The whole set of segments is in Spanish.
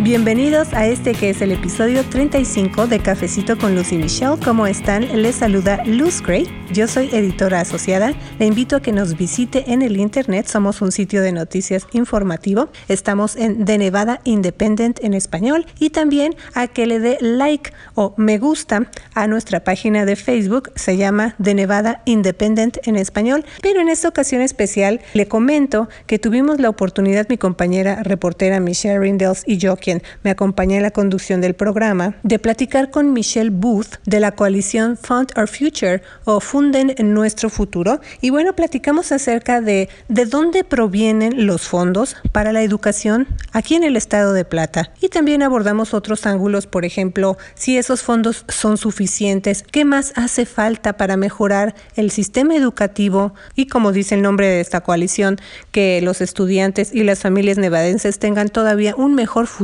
Bienvenidos a este que es el episodio 35 de Cafecito con Lucy Michelle. ¿Cómo están? Les saluda Luz Gray. Yo soy editora asociada. Le invito a que nos visite en el internet. Somos un sitio de noticias informativo. Estamos en The Nevada Independent en español y también a que le dé like o me gusta a nuestra página de Facebook. Se llama The Nevada Independent en español. Pero en esta ocasión especial le comento que tuvimos la oportunidad, mi compañera reportera Michelle Rindels y yo, quien me acompaña en la conducción del programa, de platicar con Michelle Booth de la coalición Fund Our Future o Funden Nuestro Futuro. Y bueno, platicamos acerca de de dónde provienen los fondos para la educación aquí en el estado de Plata. Y también abordamos otros ángulos, por ejemplo, si esos fondos son suficientes, qué más hace falta para mejorar el sistema educativo y, como dice el nombre de esta coalición, que los estudiantes y las familias nevadenses tengan todavía un mejor futuro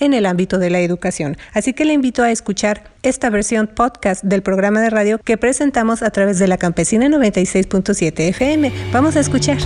en el ámbito de la educación. Así que le invito a escuchar esta versión podcast del programa de radio que presentamos a través de la Campesina 96.7 FM. Vamos a escuchar.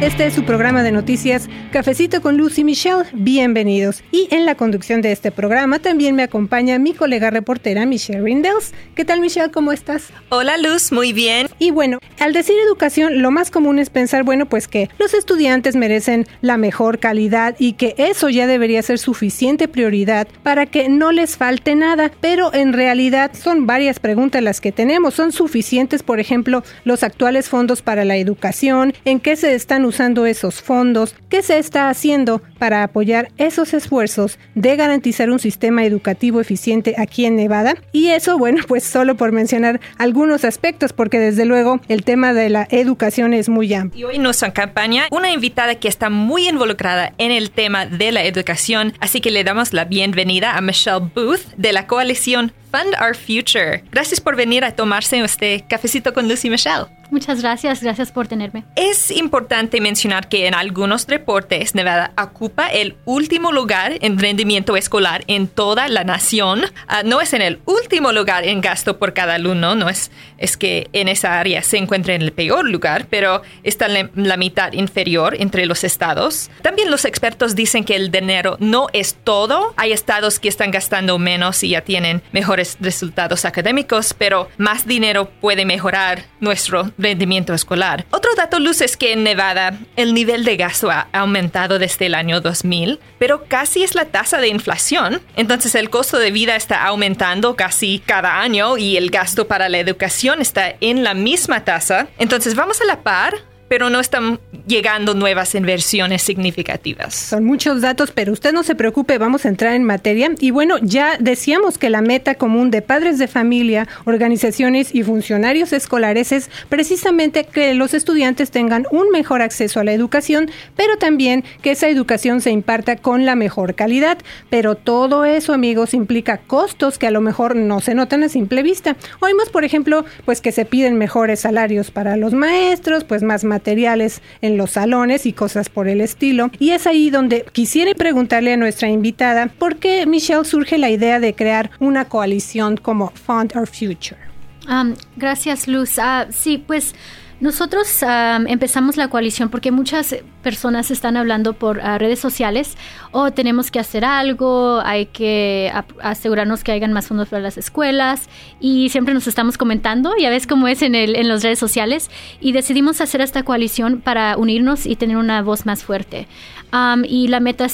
Este es su programa de noticias Cafecito con Lucy Michelle. Bienvenidos. Y en la conducción de este programa también me acompaña mi colega reportera Michelle Rindels. ¿Qué tal Michelle? ¿Cómo estás? Hola Luz, muy bien. Y bueno, al decir educación, lo más común es pensar, bueno, pues que los estudiantes merecen la mejor calidad y que eso ya debería ser suficiente prioridad para que no les falte nada. Pero en realidad son varias preguntas las que tenemos. ¿Son suficientes, por ejemplo, los actuales fondos para la educación? ¿En qué se están usando esos fondos? ¿Qué se está haciendo para apoyar esos esfuerzos de garantizar un sistema educativo eficiente aquí en Nevada? Y eso, bueno, pues solo por mencionar algunos aspectos, porque desde luego el tema de la educación es muy amplio. Y hoy en nuestra campaña, una invitada que está muy involucrada en el tema de la educación, así que le damos la bienvenida a Michelle Booth de la coalición Fund Our Future. Gracias por venir a tomarse este cafecito con Lucy Michelle. Muchas gracias, gracias por tenerme. Es importante mencionar que en algunos reportes Nevada ocupa el último lugar en rendimiento escolar en toda la nación. Uh, no es en el último lugar en gasto por cada alumno, no es, es que en esa área se encuentra en el peor lugar, pero está en la mitad inferior entre los estados. También los expertos dicen que el dinero no es todo. Hay estados que están gastando menos y ya tienen mejores resultados académicos, pero más dinero puede mejorar nuestro rendimiento escolar. Otro dato luz es que en Nevada el nivel de gasto ha aumentado desde el año 2000, pero casi es la tasa de inflación. Entonces el costo de vida está aumentando casi cada año y el gasto para la educación está en la misma tasa. Entonces vamos a la par pero no están llegando nuevas inversiones significativas. Son muchos datos, pero usted no se preocupe, vamos a entrar en materia. Y bueno, ya decíamos que la meta común de padres de familia, organizaciones y funcionarios escolares es precisamente que los estudiantes tengan un mejor acceso a la educación, pero también que esa educación se imparta con la mejor calidad. Pero todo eso, amigos, implica costos que a lo mejor no se notan a simple vista. Oímos, por ejemplo, pues que se piden mejores salarios para los maestros, pues más materiales en los salones y cosas por el estilo. Y es ahí donde quisiera preguntarle a nuestra invitada por qué Michelle surge la idea de crear una coalición como Fund Our Future. Um, gracias, Luz. Uh, sí, pues nosotros um, empezamos la coalición porque muchas personas están hablando por uh, redes sociales oh, tenemos que hacer algo, hay que asegurarnos que hayan más fondos para las escuelas y siempre nos estamos comentando, ya ves cómo es en, el, las redes sociales y decidimos hacer esta coalición para unirnos y tener una voz más fuerte. Um, y la meta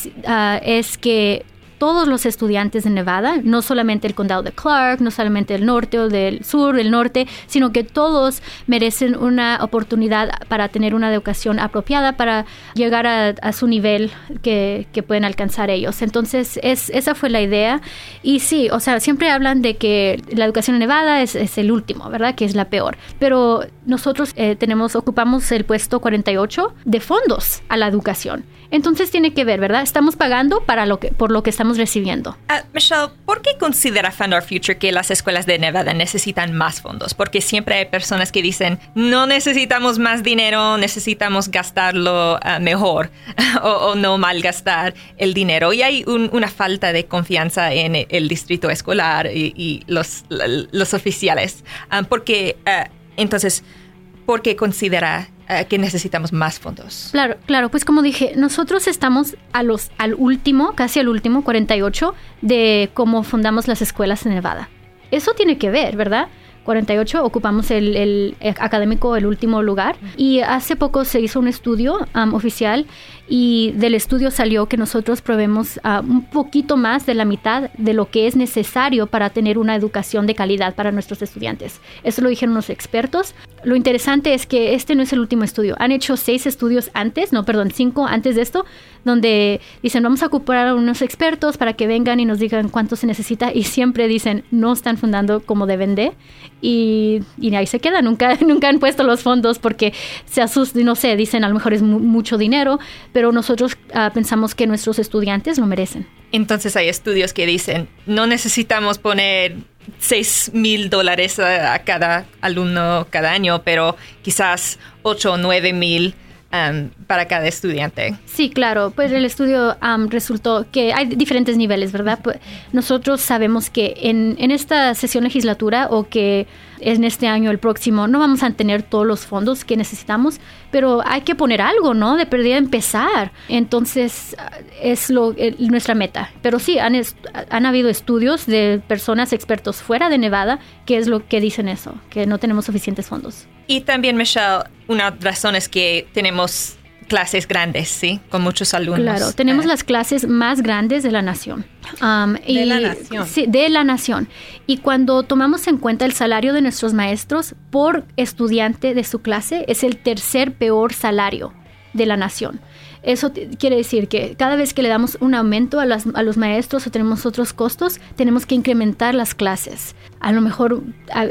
es que todos los estudiantes de Nevada, no solamente el condado de Clark, no solamente el norte o del sur, el norte, sino que todos merecen una oportunidad para tener una educación apropiada para llegar a, su nivel que, pueden alcanzar ellos. Entonces, es, esa fue la idea. Y sí, o sea, siempre hablan de que la educación en Nevada es, el último, ¿verdad? Que es la peor. Pero nosotros eh, tenemos, ocupamos el puesto 48 de fondos a la educación. Entonces tiene que ver, ¿verdad? Estamos pagando para lo que, por lo que estamos recibiendo. Uh, Michelle, ¿por qué considera Fund Our Future que las escuelas de Nevada necesitan más fondos? Porque siempre hay personas que dicen, no necesitamos más dinero, necesitamos gastarlo uh, mejor o, no malgastar el dinero. Y hay un, una falta de confianza en el, distrito escolar y, los, oficiales. Um, porque, entonces, ¿por qué considera que necesitamos más fondos. Claro, claro, pues como dije, nosotros estamos a los, al último, casi al último, 48, de cómo fundamos las escuelas en Nevada. Eso tiene que ver, ¿verdad? 48 ocupamos el, académico el último lugar y hace poco se hizo un estudio oficial y del estudio salió que nosotros probemos uh, un poquito más de la mitad de lo que es necesario para tener una educación de calidad para nuestros estudiantes. Eso lo dijeron los expertos. Lo interesante es que este no es el último estudio. Han hecho seis estudios antes, no, perdón, cinco antes de esto, donde dicen vamos a ocupar a unos expertos para que vengan y nos digan cuánto se necesita y siempre dicen no están fundando como deben de y, y, ahí se queda. Nunca, nunca han puesto los fondos porque se asustan, no sé, dicen a lo mejor es mucho dinero, pero nosotros uh, pensamos que nuestros estudiantes lo merecen. Entonces hay estudios que dicen, no necesitamos poner 6 mil dólares a, cada alumno cada año, pero quizás 8 o 9 mil Um, para cada estudiante. Sí, claro, pues el estudio um, resultó que hay diferentes niveles, ¿verdad? Pues nosotros sabemos que en, en, esta sesión legislatura o que en este año, el próximo, no vamos a tener todos los fondos que necesitamos, pero hay que poner algo, ¿no? De perdida empezar. Entonces, es lo, nuestra meta. Pero sí, han, han habido estudios de personas expertos fuera de Nevada que es lo que dicen eso, que no tenemos suficientes fondos. Y también, Michelle, una razón es que tenemos clases grandes, ¿sí? Con muchos alumnos. Claro, tenemos ah. las clases más grandes de la nación. Um, de la nación. Sí, de la nación. Y cuando tomamos en cuenta el salario de nuestros maestros por estudiante de su clase, es el tercer peor salario de la nación. Eso quiere decir que cada vez que le damos un aumento a, a, los maestros o tenemos otros costos, tenemos que incrementar las clases a lo mejor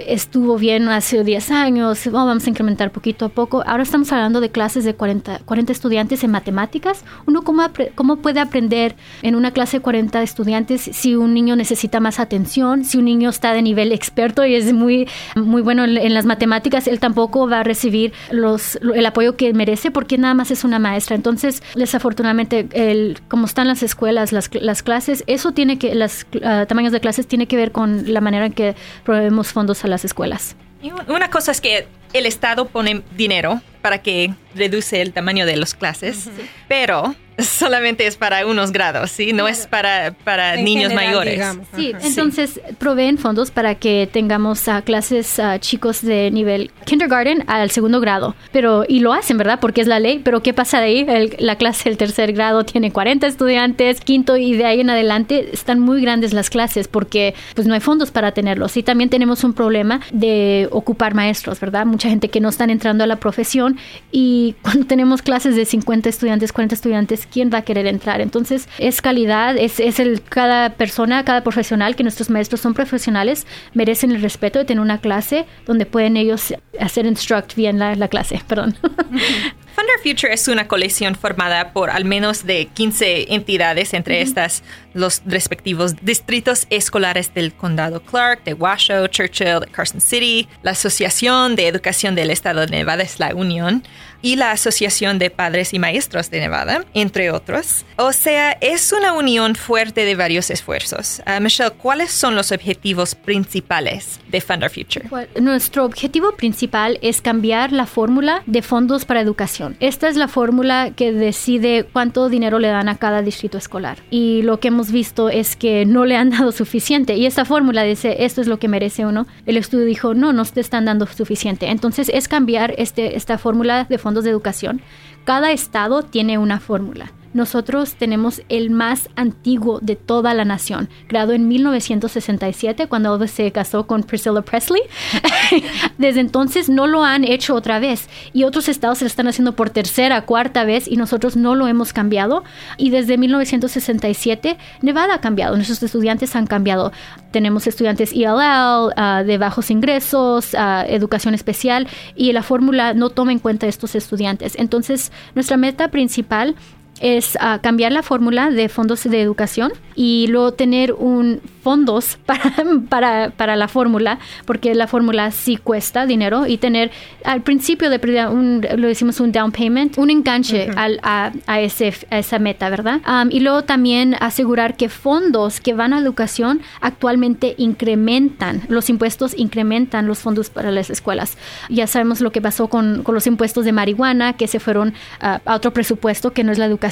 estuvo bien hace 10 años, vamos a incrementar poquito a poco. Ahora estamos hablando de clases de 40, 40 estudiantes en matemáticas. Uno, ¿cómo, ¿cómo puede aprender en una clase de 40 estudiantes si un niño necesita más atención, si un niño está de nivel experto y es muy, muy bueno en, las matemáticas, él tampoco va a recibir los, el apoyo que merece porque nada más es una maestra. Entonces, desafortunadamente, el, como están las escuelas, las, las clases, eso tiene que, los ah, tamaños de clases tiene que ver con la manera en que proveemos fondos a las escuelas. una cosa es que el Estado pone dinero para que reduce el tamaño de las clases, pero solamente es para unos grados, ¿sí? No es para, para niños mayores. Sí, entonces proveen fondos para que tengamos uh, clases uh, chicos de nivel kindergarten al segundo grado. Pero, y lo hacen, ¿verdad? Porque es la ley. Pero ¿qué pasa de ahí? la clase del tercer grado tiene 40 estudiantes, quinto y de ahí en adelante están muy grandes las clases porque pues no hay fondos para tenerlos. Y también tenemos un problema de ocupar maestros, ¿verdad? Mucha gente que no están entrando a la profesión y cuando tenemos clases de 50 estudiantes, 40 estudiantes, quién va a querer entrar. Entonces, es calidad, es, es el cada persona, cada profesional, que nuestros maestros son profesionales, merecen el respeto de tener una clase donde pueden ellos hacer instruct bien la, la clase. Perdón. Funder Future es una colección formada por al menos de 15 entidades, entre estas los respectivos distritos escolares del condado Clark, de Washoe, Churchill, de Carson City, la Asociación de Educación del Estado de Nevada es la Unión y la Asociación de Padres y Maestros de Nevada, entre otros. O sea, es una unión fuerte de varios esfuerzos. Uh, Michelle, ¿cuáles son los objetivos principales de Fund Our Future? nuestro objetivo principal es cambiar la fórmula de fondos para educación. Esta es la fórmula que decide cuánto dinero le dan a cada distrito escolar. Y lo que hemos visto es que no le han dado suficiente. Y esta fórmula dice, esto es lo que merece uno. El estudio dijo, no, no te están dando suficiente. Entonces es cambiar este, esta fórmula de fondos de educación. Cada estado tiene una fórmula nosotros tenemos el más antiguo de toda la nación, creado en 1967 cuando se casó con Priscilla Presley. Desde entonces no lo han hecho otra vez y otros estados se lo están haciendo por tercera, cuarta vez y nosotros no lo hemos cambiado. Y desde 1967 Nevada ha cambiado, nuestros estudiantes han cambiado. Tenemos estudiantes ELL, ah, de bajos ingresos, uh, educación especial y la fórmula no toma en cuenta estos estudiantes. Entonces nuestra meta principal es ah, cambiar la fórmula de fondos de educación y luego tener un fondos para, para, para la fórmula, porque la fórmula sí cuesta dinero y tener al principio de un, lo decimos un down payment, un enganche al, a, a, ese, a esa meta, ¿verdad? y luego también asegurar que fondos que van a educación actualmente incrementan, los impuestos incrementan los fondos para las escuelas. Ya sabemos lo que pasó con, con los impuestos de marihuana, que se fueron a otro presupuesto que no es la educación,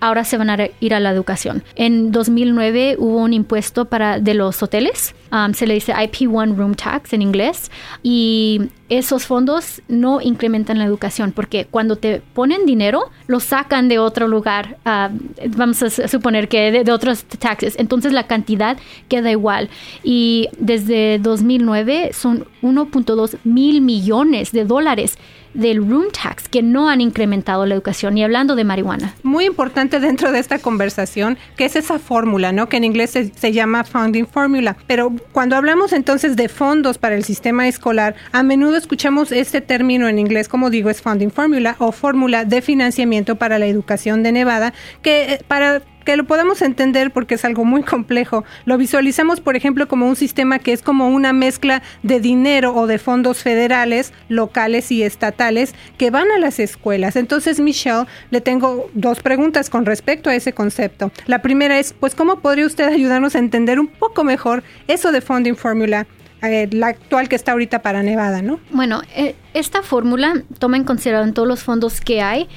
ahora se van a ir a la educación. En 2009 hubo un impuesto para de los hoteles, se le dice IP1 Room Tax en inglés, y esos fondos no incrementan la educación porque cuando te ponen dinero, lo sacan de otro lugar, vamos a suponer que de, de, otros taxes, entonces la cantidad queda igual. Y desde 2009 son 1.2 mil millones de dólares del room tax que no han incrementado la educación, y hablando de marihuana. Muy importante dentro de esta conversación, que es esa fórmula, ¿no? Que en inglés se, llama Funding Formula. Pero cuando hablamos entonces de fondos para el sistema escolar, a menudo escuchamos este término en inglés, como digo, es Funding Formula o fórmula de financiamiento para la educación de Nevada, que eh, para que lo podemos entender porque es algo muy complejo. Lo visualizamos, por ejemplo, como un sistema que es como una mezcla de dinero o de fondos federales, locales y estatales que van a las escuelas. Entonces, Michelle, le tengo dos preguntas con respecto a ese concepto. La primera es, pues, ¿cómo podría usted ayudarnos a entender un poco mejor eso de Funding Formula? Eh, la actual que está ahorita para Nevada, ¿no? Bueno, eh, esta fórmula toma en consideración todos los fondos que hay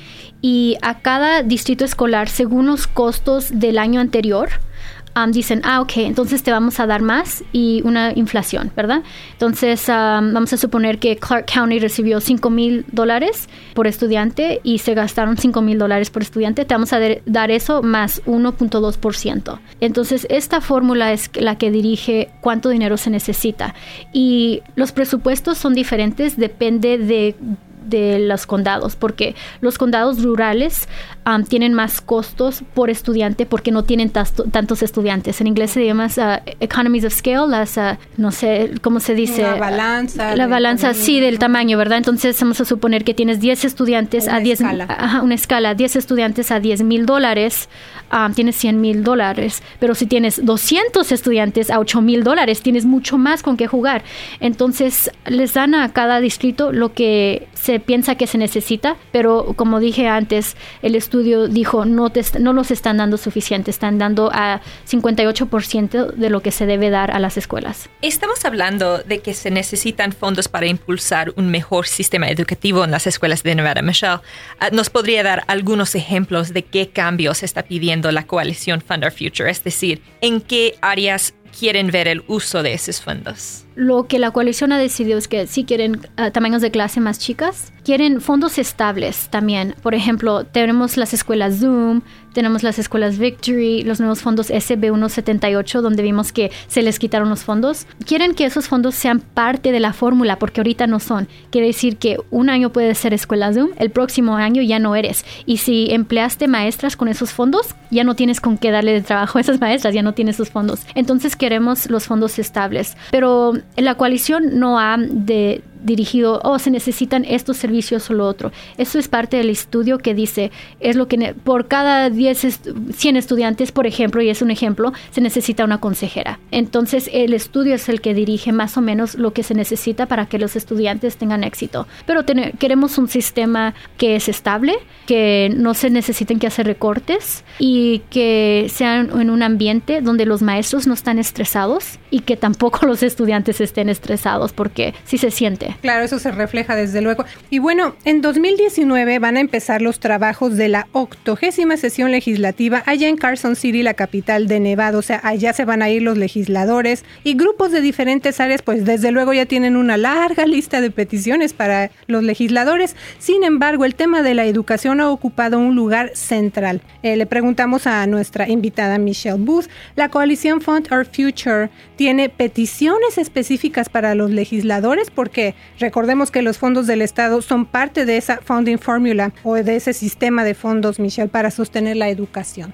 y a cada distrito escolar según los costos del año anterior. dicen, ah, ok, entonces te vamos a dar más y una inflación, ¿verdad? Entonces, vamos a suponer que Clark County recibió 5 mil dólares por estudiante y se gastaron 5 mil dólares por estudiante, te vamos a dar eso más 1.2%. Entonces, esta fórmula es la que dirige cuánto dinero se necesita. Y los presupuestos son diferentes, depende de de los condados, porque los condados rurales tienen más costos por estudiante porque no tienen tantos estudiantes. En inglés se llama uh, economies of scale, las, uh, no sé cómo se dice. La balanza. La balanza, sí, del tamaño, ¿verdad? Entonces vamos a suponer que tienes 10 estudiantes a 10... Escala. una escala, 10 estudiantes a 10 mil dólares, tienes 100 mil dólares. Pero si tienes 200 estudiantes a 8 mil dólares, tienes mucho más con qué jugar. Entonces les dan a cada distrito lo que se piensa que se necesita, pero como dije antes, el estudio dijo no, no los están dando suficiente, están dando a 58% de lo que se debe dar a las escuelas. Estamos hablando de que se necesitan fondos para impulsar un mejor sistema educativo en las escuelas de Nevada. Michelle, ah, ¿nos podría dar algunos ejemplos de qué cambios está pidiendo la coalición Fund Our Future? Es decir, ¿en qué áreas quieren ver el uso de esos fondos? Lo que la coalición ha decidido es que si quieren ah, tamaños de clase más chicas, quieren fondos estables también. Por ejemplo, tenemos las escuelas Zoom, tenemos las escuelas Victory, los nuevos fondos SB178, donde vimos que se les quitaron los fondos. Quieren que esos fondos sean parte de la fórmula, porque ahorita no son. Quiere decir que un año puede ser escuela Zoom, el próximo año ya no eres. Y si empleaste maestras con esos fondos, ya no tienes con qué darle de trabajo a esas maestras, ya no tienes sus fondos. Entonces queremos los fondos estables. Pero la coalición no ha de dirigido, oh, se necesitan estos servicios o lo otro. Eso es parte del estudio que dice, es lo que por cada 10, 100 estudiantes, por ejemplo, y es un ejemplo, se necesita una consejera. Entonces, el estudio es el que dirige más o menos lo que se necesita para que los estudiantes tengan éxito. Pero queremos un sistema que es estable, que no se necesiten que hacer recortes y que sean en un ambiente donde los maestros no están estresados y que tampoco los estudiantes estén estresados porque si se siente Claro, eso se refleja desde luego. Y bueno, en 2019 van a empezar los trabajos de la octogésima sesión legislativa allá en Carson City, la capital de Nevada. O sea, allá se van a ir los legisladores y grupos de diferentes áreas, pues desde luego ya tienen una larga lista de peticiones para los legisladores. Sin embargo, el tema de la educación ha ocupado un lugar central. Eh, le preguntamos a nuestra invitada Michelle Booth, la coalición Fund Our Future tiene peticiones específicas para los legisladores porque Recordemos que los fondos del Estado son parte de esa funding formula o de ese sistema de fondos, Michelle, para sostener la educación.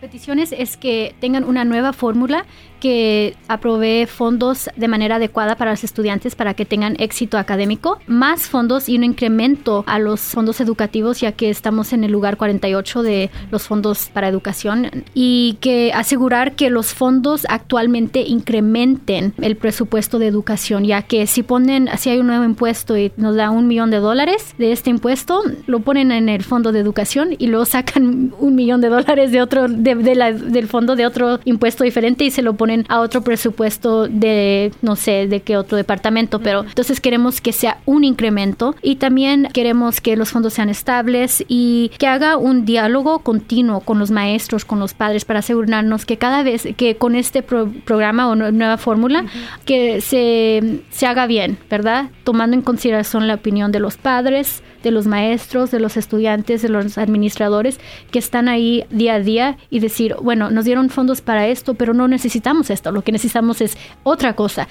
Peticiones es que tengan una nueva fórmula que aprovee fondos de manera adecuada para los estudiantes para que tengan éxito académico, más fondos y un incremento a los fondos educativos, ya que estamos en el lugar 48 de los fondos para educación, y que asegurar que los fondos actualmente incrementen el presupuesto de educación, ya que si ponen, si hay un nuevo impuesto y nos da un millón de dólares de este impuesto, lo ponen en el fondo de educación y luego sacan un millón de dólares de otro, de, la, del fondo de otro impuesto diferente y se lo ponen a otro presupuesto de, no sé, de qué otro departamento, pero entonces queremos que sea un incremento y también queremos que los fondos sean estables y que haga un diálogo continuo con los maestros, con los padres, para asegurarnos que cada vez que con este programa o nueva fórmula, que se, se haga bien, ¿verdad? Tomando en consideración la opinión de los padres, de los maestros, de los estudiantes, de los administradores que están ahí día a día y decir, bueno, nos dieron fondos para esto, pero no necesitamos esto, lo que necesitamos es otra cosa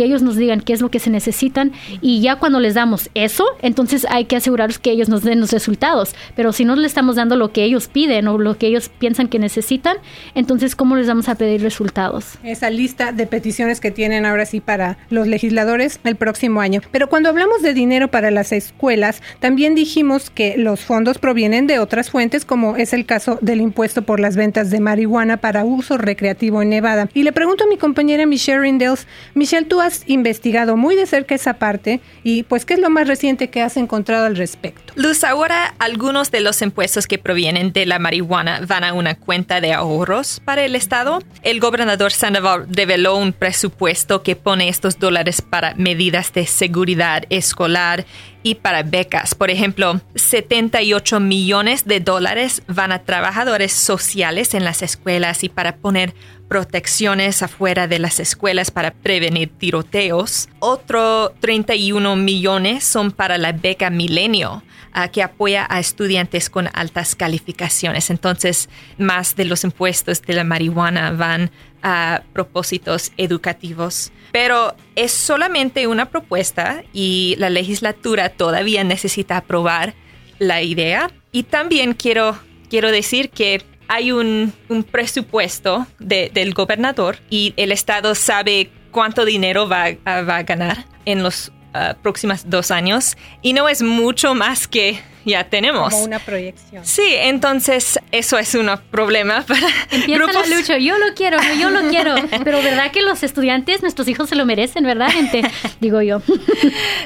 que ellos nos digan qué es lo que se necesitan y ya cuando les damos eso, entonces hay que asegurarnos que ellos nos den los resultados. Pero si no le estamos dando lo que ellos piden o lo que ellos piensan que necesitan, entonces ¿cómo les vamos a pedir resultados? Esa lista de peticiones que tienen ahora sí para los legisladores el próximo año. Pero cuando hablamos de dinero para las escuelas, también dijimos que los fondos provienen de otras fuentes, como es el caso del impuesto por las ventas de marihuana para uso recreativo en Nevada. Y le pregunto a mi compañera Michelle Rindels, Michelle, tú has investigado muy de cerca esa parte y pues ¿qué es lo más reciente que has encontrado al respecto? Luz, ahora algunos de los impuestos que provienen de la marihuana van a una cuenta de ahorros para el Estado. El gobernador Sandoval reveló un presupuesto que pone estos dólares para medidas de seguridad escolar y para becas. Por ejemplo, 78 millones de dólares van a trabajadores sociales en las escuelas y para poner protecciones afuera de las escuelas para prevenir tiroteos. Otro 31 millones son para la beca Milenio, ah, que apoya a estudiantes con altas calificaciones. Entonces, más de los impuestos de la marihuana van a propósitos educativos. Pero es solamente una propuesta y la legislatura todavía necesita aprobar la idea. Y también quiero, quiero decir que hay un, presupuesto del gobernador y el Estado sabe cuánto dinero va, a ganar en los uh, próximos dos años y no es mucho más que ya tenemos. Como una proyección. Sí, entonces eso es un problema para Empieza grupos. la lucha, yo lo quiero, yo lo quiero, pero verdad que los estudiantes, nuestros hijos se lo merecen, ¿verdad, gente? Digo yo.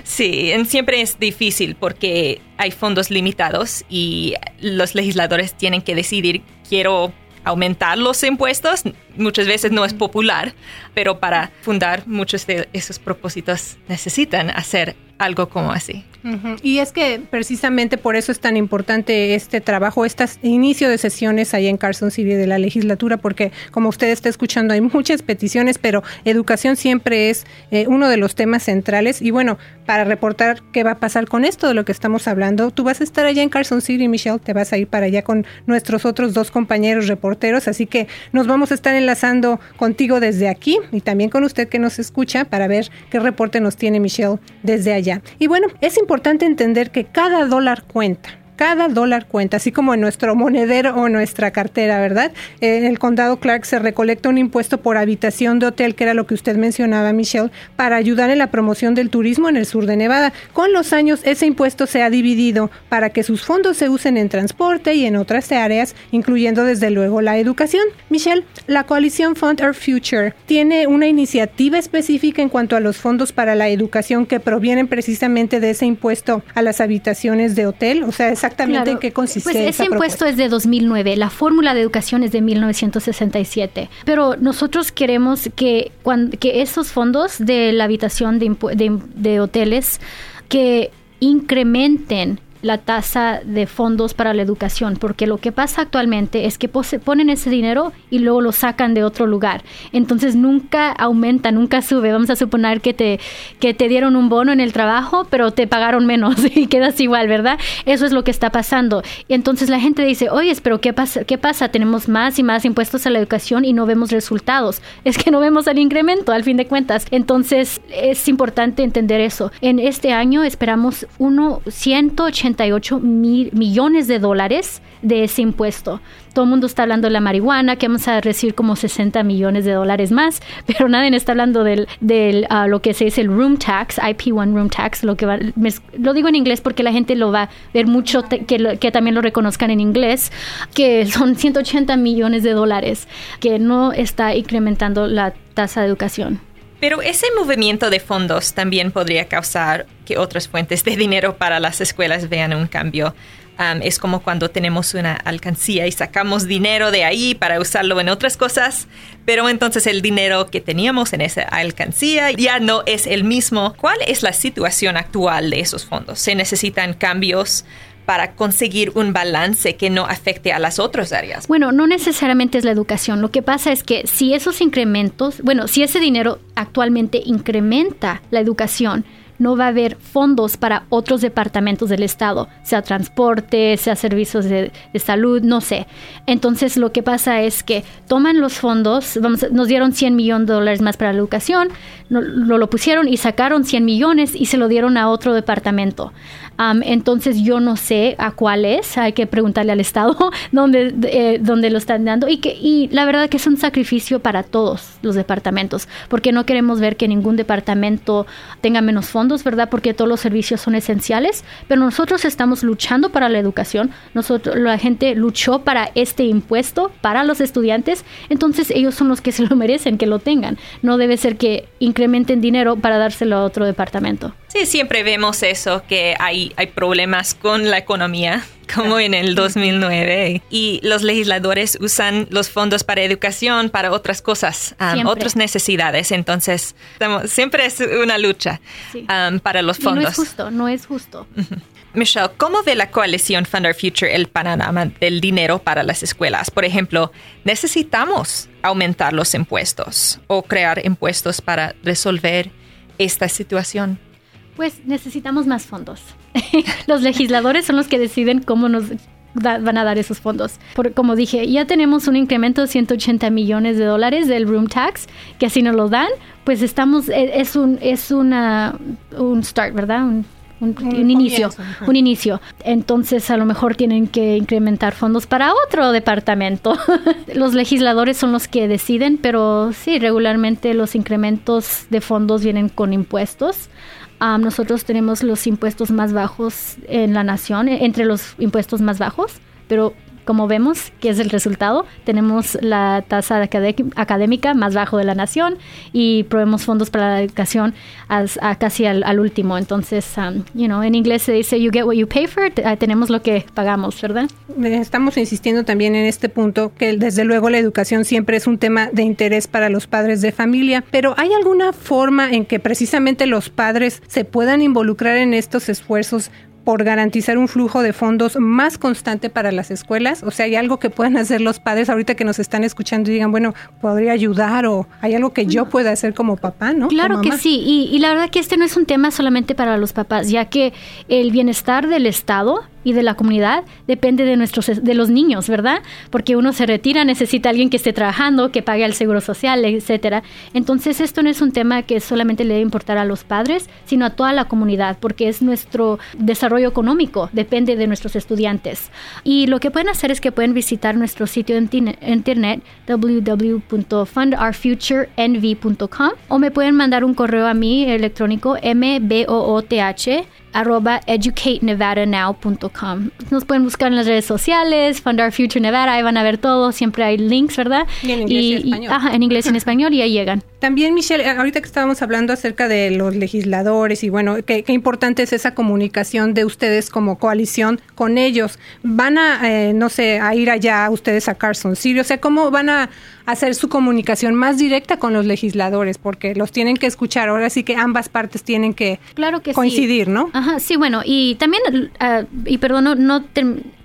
Sí, siempre es difícil porque hay fondos limitados y los legisladores tienen que decidir, quiero aumentar los impuestos, muchas veces no es popular, pero para fundar muchos de esos propósitos necesitan hacer algo como así. Y es que precisamente por eso es tan importante este trabajo, este inicio de sesiones ahí en Carson City de la legislatura, porque como usted está escuchando hay muchas peticiones, pero educación siempre es eh, uno de los temas centrales. Y bueno, para reportar qué va a pasar con esto de lo que estamos hablando, tú vas a estar allá en Carson City, Michelle, te vas a ir para allá con nuestros otros dos compañeros reporteros, así que nos vamos a estar enlazando contigo desde aquí y también con usted que nos escucha para ver qué reporte nos tiene Michelle desde allá. Y bueno, es importante entender que cada dólar cuenta. Cada dólar cuenta, así como en nuestro monedero o nuestra cartera, ¿verdad? En el condado Clark se recolecta un impuesto por habitación de hotel, que era lo que usted mencionaba, Michelle, para ayudar en la promoción del turismo en el sur de Nevada. Con los años, ese impuesto se ha dividido para que sus fondos se usen en transporte y en otras áreas, incluyendo desde luego la educación. Michelle, la coalición Fund Our Future tiene una iniciativa específica en cuanto a los fondos para la educación que provienen precisamente de ese impuesto a las habitaciones de hotel, o sea, es exactamente en qué consiste. Pues ese impuesto es de 2009, la fórmula de educación es de 1967, pero nosotros queremos que, cuando, que esos fondos de la habitación de, de, de hoteles que incrementen la tasa de fondos para la educación, porque lo que pasa actualmente es que ponen ese dinero y luego lo sacan de otro lugar. Entonces nunca aumenta, nunca sube. Vamos a suponer que te, que te dieron un bono en el trabajo, pero te pagaron menos y quedas igual, ¿verdad? Eso es lo que está pasando. Y entonces la gente dice, oye, pero ¿qué pasa? ¿qué pasa? Tenemos más y más impuestos a la educación y no vemos resultados. Es que no vemos el incremento, al fin de cuentas. Entonces es importante entender eso. En este año esperamos 180 188 mil millones de dólares de ese impuesto. Todo el mundo está hablando de la marihuana, que vamos a recibir como 60 millones de dólares más, pero nadie está hablando del, del ah, lo que se dice el room tax, IP1 room tax, lo que va, lo digo en inglés porque la gente lo va a ver mucho, que, que también lo reconozcan en inglés, que son 180 millones de dólares, que no está incrementando la tasa de educación. Pero ese movimiento de fondos también podría causar que otras fuentes de dinero para las escuelas vean un cambio. es como cuando tenemos una alcancía y sacamos dinero de ahí para usarlo en otras cosas, pero entonces el dinero que teníamos en esa alcancía ya no es el mismo. ¿Cuál es la situación actual de esos fondos? ¿Se necesitan cambios para conseguir un balance que no afecte a las otras áreas? Bueno, no necesariamente es la educación. Lo que pasa es que si esos incrementos, bueno, si ese dinero actualmente incrementa la educación, no va a haber fondos para otros departamentos del Estado, sea transporte, sea servicios de, salud, no sé. Entonces lo que pasa es que toman los fondos, vamos, nos dieron 100 millones de dólares más para la educación, no, lo, lo pusieron y sacaron 100 millones y se lo dieron a otro departamento entonces yo no sé a cuál es, hay que preguntarle al Estado dónde, eh, lo están dando y, que, y la verdad que es un sacrificio para todos los departamentos, porque no queremos ver que ningún departamento tenga menos fondos, ¿verdad? Porque todos los servicios son esenciales, pero nosotros estamos luchando para la educación, nosotros, la gente luchó para este impuesto para los estudiantes, entonces ellos son los que se lo merecen, que lo tengan. No debe ser que incrementen dinero para dárselo a otro departamento. Sí, siempre vemos eso, que hay, hay problemas con la economía, como en el 2009, y los legisladores usan los fondos para educación, para otras cosas, um, otras necesidades. Entonces, siempre es una lucha um, para los fondos. no es justo, no es justo. Michelle, ¿cómo ve la coalición Fund Our Future el panorama del dinero para las escuelas? Por ejemplo, ¿necesitamos aumentar los impuestos o crear impuestos para resolver esta situación? Pues necesitamos más fondos. los legisladores son los que deciden cómo nos van a dar esos fondos. Por, como dije, ya tenemos un incremento de 180 millones de dólares del room tax, que así nos lo dan, pues estamos, e, es un, es una, un start, ¿verdad? Un, inicio, un inicio. Entonces a lo mejor tienen que incrementar fondos para otro departamento. los legisladores son los que deciden, pero sí, regularmente los incrementos de fondos vienen con impuestos nosotros tenemos los impuestos más bajos en la nación, entre los impuestos más bajos, pero como vemos, que es el resultado, tenemos la tasa académica más bajo de la nación y probemos fondos para la educación a, casi al, último. Entonces, um, you know, en inglés se dice you get what you pay for, ah, tenemos lo que pagamos, ¿verdad? Estamos insistiendo también en este punto que desde luego la educación siempre es un tema de interés para los padres de familia, pero ¿hay alguna forma en que precisamente los padres se puedan involucrar en estos esfuerzos por garantizar un flujo de fondos más constante para las escuelas? O sea, ¿hay algo que puedan hacer los padres ahorita que nos están escuchando y digan, bueno, podría ayudar o hay algo que yo pueda hacer como papá, ¿no? Claro que sí, y, y la verdad que este no es un tema solamente para los papás, ya que el bienestar del Estado y de la comunidad depende de nuestros de los niños, ¿verdad? Porque uno se retira, necesita alguien que esté trabajando, que pague el seguro social, etcétera. Entonces, esto no es un tema que solamente le debe importar a los padres, sino a toda la comunidad, porque es nuestro desarrollo económico, depende de nuestros estudiantes. Y lo que pueden hacer es que pueden visitar nuestro sitio en internet www.fundourfuturenv.com o me pueden mandar un correo a mí electrónico mbooth arroba educatenevadanow.com. Nos pueden buscar en las redes sociales, Fund Our Future Nevada, ahí van a ver todo, siempre hay links, ¿verdad? Y en inglés y, español. ajá, en inglés y en español y ahí llegan. También, Michelle, ahorita que estábamos hablando acerca de los legisladores y bueno, qué, qué importante es esa comunicación de ustedes como coalición con ellos. ¿Van a, eh, no sé, a ir allá ustedes a Carson City? O sea, ¿cómo van a hacer su comunicación más directa con los legisladores? Porque los tienen que escuchar. Ahora sí que ambas partes tienen que, claro que coincidir, ¿no? Ajá, sí, bueno, y también, uh, y perdón, no,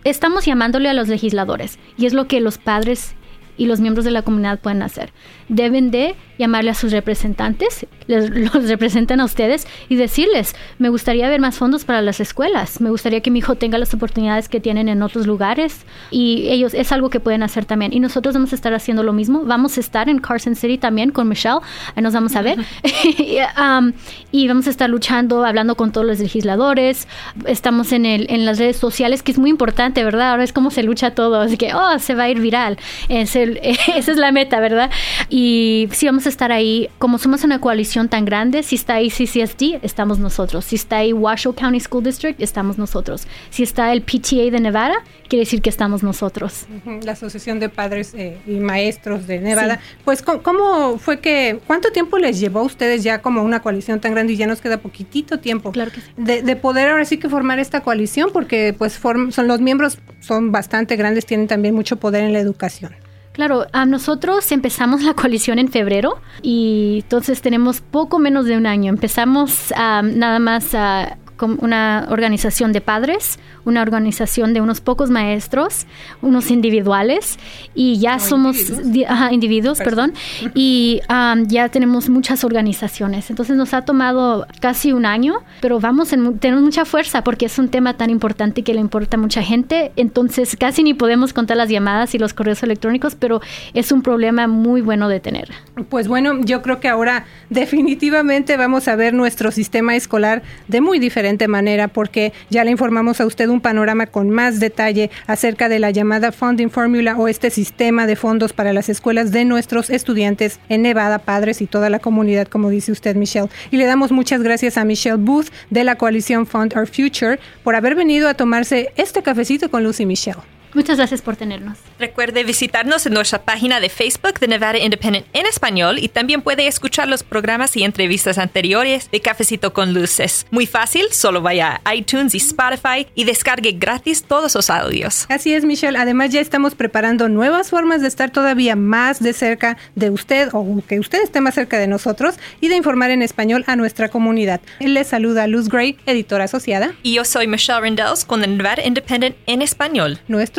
estamos llamándole a los legisladores y es lo que los padres y los miembros de la comunidad pueden hacer. Deben de llamarle a sus representantes, los representan a ustedes y decirles, me gustaría ver más fondos para las escuelas, me gustaría que mi hijo tenga las oportunidades que tienen en otros lugares. Y ellos es algo que pueden hacer también. Y nosotros vamos a estar haciendo lo mismo, vamos a estar en Carson City también con Michelle, ahí nos vamos a ver, um, y vamos a estar luchando, hablando con todos los legisladores, estamos en, el, en las redes sociales, que es muy importante, ¿verdad? Ahora es como se lucha todo, así que, oh, se va a ir viral, es esa es la meta, ¿verdad? Y si vamos a estar ahí, como somos una coalición tan grande, si está ahí CCSD, estamos nosotros, si está ahí Washoe County School District, estamos nosotros, si está el PTA de Nevada, quiere decir que estamos nosotros. La Asociación de Padres eh, y Maestros de Nevada. Pues, ¿cómo fue que, cuánto tiempo les llevó a ustedes ya como una coalición tan grande y ya nos queda poquitito tiempo claro que sí. de, poder ahora sí que formar esta coalición? Porque pues son los miembros son bastante grandes, tienen también mucho poder en la educación. Claro, a nosotros empezamos la coalición en febrero y entonces tenemos poco menos de un año. Empezamos nada más a una organización de padres, una organización de unos pocos maestros, unos individuales, y ya somos individuos, perdón, y ya tenemos muchas organizaciones. Entonces nos ha tomado casi un año, pero vamos, en, tenemos mucha fuerza porque es un tema tan importante que le importa a mucha gente. Entonces casi ni podemos contar las llamadas y los correos electrónicos, pero es un problema muy bueno de tener. Pues bueno, yo creo que ahora definitivamente vamos a ver nuestro sistema escolar de muy diferente manera porque ya le informamos a usted un panorama con más detalle acerca de la llamada Funding Formula o este sistema de fondos para las escuelas de nuestros estudiantes en Nevada, padres y toda la comunidad, como dice usted, Michelle. Y le damos muchas gracias a Michelle Booth de la coalición Fund Our Future por haber venido a tomarse este cafecito con Lucy Michelle. Muchas gracias por tenernos. Recuerde visitarnos en nuestra página de Facebook de Nevada Independent en español y también puede escuchar los programas y entrevistas anteriores de Cafecito con Luces. Muy fácil, solo vaya a iTunes y Spotify y descargue gratis todos los audios. Así es, Michelle. Además, ya estamos preparando nuevas formas de estar todavía más de cerca de usted o que usted esté más cerca de nosotros y de informar en español a nuestra comunidad. Él le saluda Luz Gray, editora asociada. Y yo soy Michelle Rendells con el Nevada Independent en español. Nuestro